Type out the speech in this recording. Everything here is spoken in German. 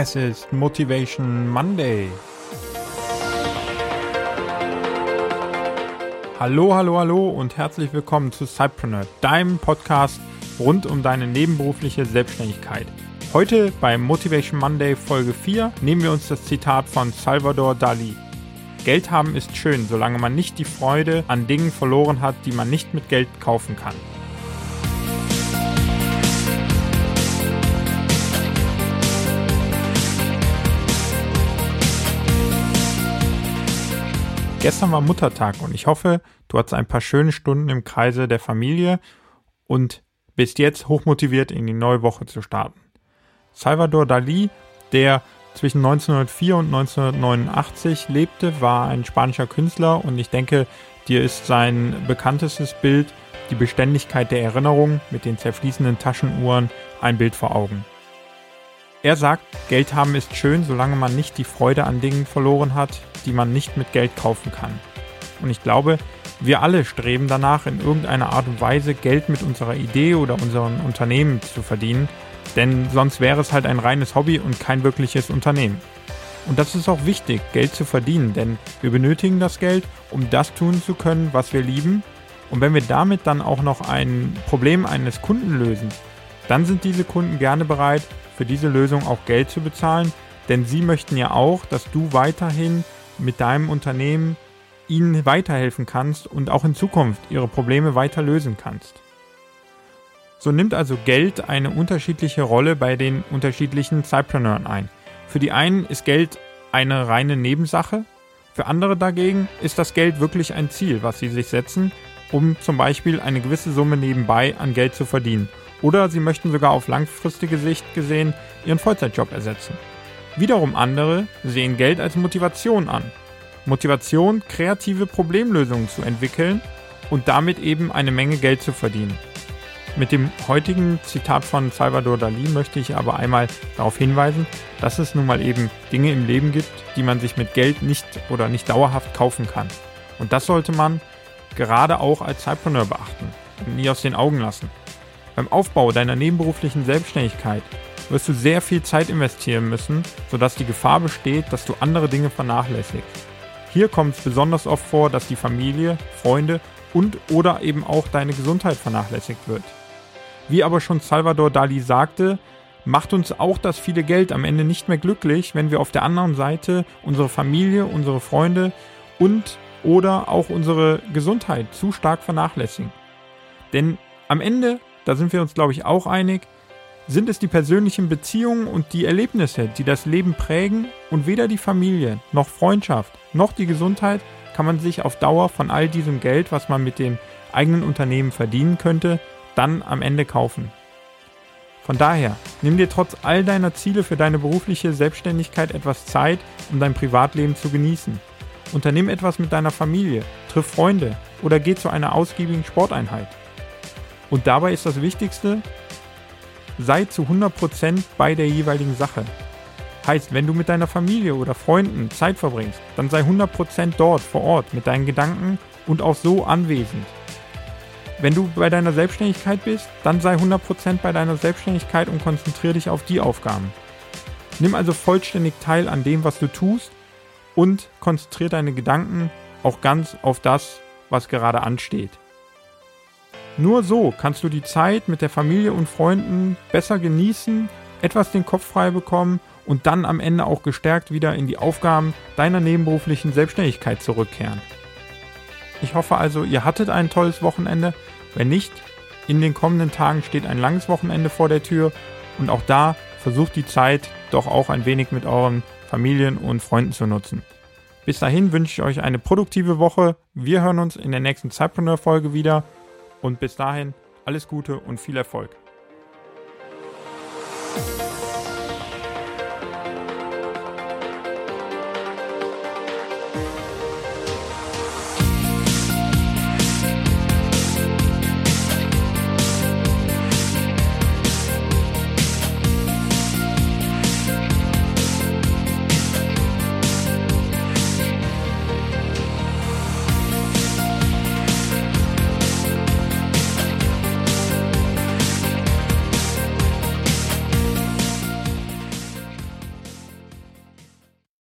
Es ist Motivation Monday. Hallo, hallo, hallo und herzlich willkommen zu Cypreneur, deinem Podcast rund um deine nebenberufliche Selbstständigkeit. Heute bei Motivation Monday Folge 4 nehmen wir uns das Zitat von Salvador Dali. Geld haben ist schön, solange man nicht die Freude an Dingen verloren hat, die man nicht mit Geld kaufen kann. Gestern war Muttertag und ich hoffe, du hattest ein paar schöne Stunden im Kreise der Familie und bist jetzt hochmotiviert in die neue Woche zu starten. Salvador Dali, der zwischen 1904 und 1989 lebte, war ein spanischer Künstler und ich denke, dir ist sein bekanntestes Bild, die Beständigkeit der Erinnerung mit den zerfließenden Taschenuhren, ein Bild vor Augen. Er sagt, Geld haben ist schön, solange man nicht die Freude an Dingen verloren hat, die man nicht mit Geld kaufen kann. Und ich glaube, wir alle streben danach, in irgendeiner Art und Weise Geld mit unserer Idee oder unserem Unternehmen zu verdienen, denn sonst wäre es halt ein reines Hobby und kein wirkliches Unternehmen. Und das ist auch wichtig, Geld zu verdienen, denn wir benötigen das Geld, um das tun zu können, was wir lieben. Und wenn wir damit dann auch noch ein Problem eines Kunden lösen, dann sind diese Kunden gerne bereit, für diese Lösung auch Geld zu bezahlen, denn sie möchten ja auch, dass du weiterhin mit deinem Unternehmen ihnen weiterhelfen kannst und auch in Zukunft ihre Probleme weiter lösen kannst. So nimmt also Geld eine unterschiedliche Rolle bei den unterschiedlichen Cypreneuren ein. Für die einen ist Geld eine reine Nebensache, für andere dagegen ist das Geld wirklich ein Ziel, was sie sich setzen, um zum Beispiel eine gewisse Summe nebenbei an Geld zu verdienen oder sie möchten sogar auf langfristige Sicht gesehen ihren Vollzeitjob ersetzen. Wiederum andere sehen Geld als Motivation an. Motivation, kreative Problemlösungen zu entwickeln und damit eben eine Menge Geld zu verdienen. Mit dem heutigen Zitat von Salvador Dali möchte ich aber einmal darauf hinweisen, dass es nun mal eben Dinge im Leben gibt, die man sich mit Geld nicht oder nicht dauerhaft kaufen kann. Und das sollte man gerade auch als Cypreneur beachten und nie aus den Augen lassen. Beim Aufbau deiner nebenberuflichen Selbstständigkeit wirst du sehr viel Zeit investieren müssen, sodass die Gefahr besteht, dass du andere Dinge vernachlässigst. Hier kommt es besonders oft vor, dass die Familie, Freunde und oder eben auch deine Gesundheit vernachlässigt wird. Wie aber schon Salvador Dali sagte, macht uns auch das viele Geld am Ende nicht mehr glücklich, wenn wir auf der anderen Seite unsere Familie, unsere Freunde und oder auch unsere Gesundheit zu stark vernachlässigen. Denn am Ende da sind wir uns, glaube ich, auch einig, sind es die persönlichen Beziehungen und die Erlebnisse, die das Leben prägen und weder die Familie noch Freundschaft noch die Gesundheit kann man sich auf Dauer von all diesem Geld, was man mit dem eigenen Unternehmen verdienen könnte, dann am Ende kaufen. Von daher, nimm dir trotz all deiner Ziele für deine berufliche Selbstständigkeit etwas Zeit, um dein Privatleben zu genießen. Unternimm etwas mit deiner Familie, triff Freunde oder geh zu einer ausgiebigen Sporteinheit. Und dabei ist das Wichtigste, sei zu 100% bei der jeweiligen Sache. Heißt, wenn du mit deiner Familie oder Freunden Zeit verbringst, dann sei 100% dort vor Ort mit deinen Gedanken und auch so anwesend. Wenn du bei deiner Selbstständigkeit bist, dann sei 100% bei deiner Selbstständigkeit und konzentriere dich auf die Aufgaben. Nimm also vollständig teil an dem, was du tust und konzentriere deine Gedanken auch ganz auf das, was gerade ansteht. Nur so kannst du die Zeit mit der Familie und Freunden besser genießen, etwas den Kopf frei bekommen und dann am Ende auch gestärkt wieder in die Aufgaben deiner nebenberuflichen Selbstständigkeit zurückkehren. Ich hoffe also, ihr hattet ein tolles Wochenende. Wenn nicht, in den kommenden Tagen steht ein langes Wochenende vor der Tür und auch da versucht die Zeit doch auch ein wenig mit euren Familien und Freunden zu nutzen. Bis dahin wünsche ich euch eine produktive Woche. Wir hören uns in der nächsten Zeitpreneur-Folge wieder. Und bis dahin alles Gute und viel Erfolg.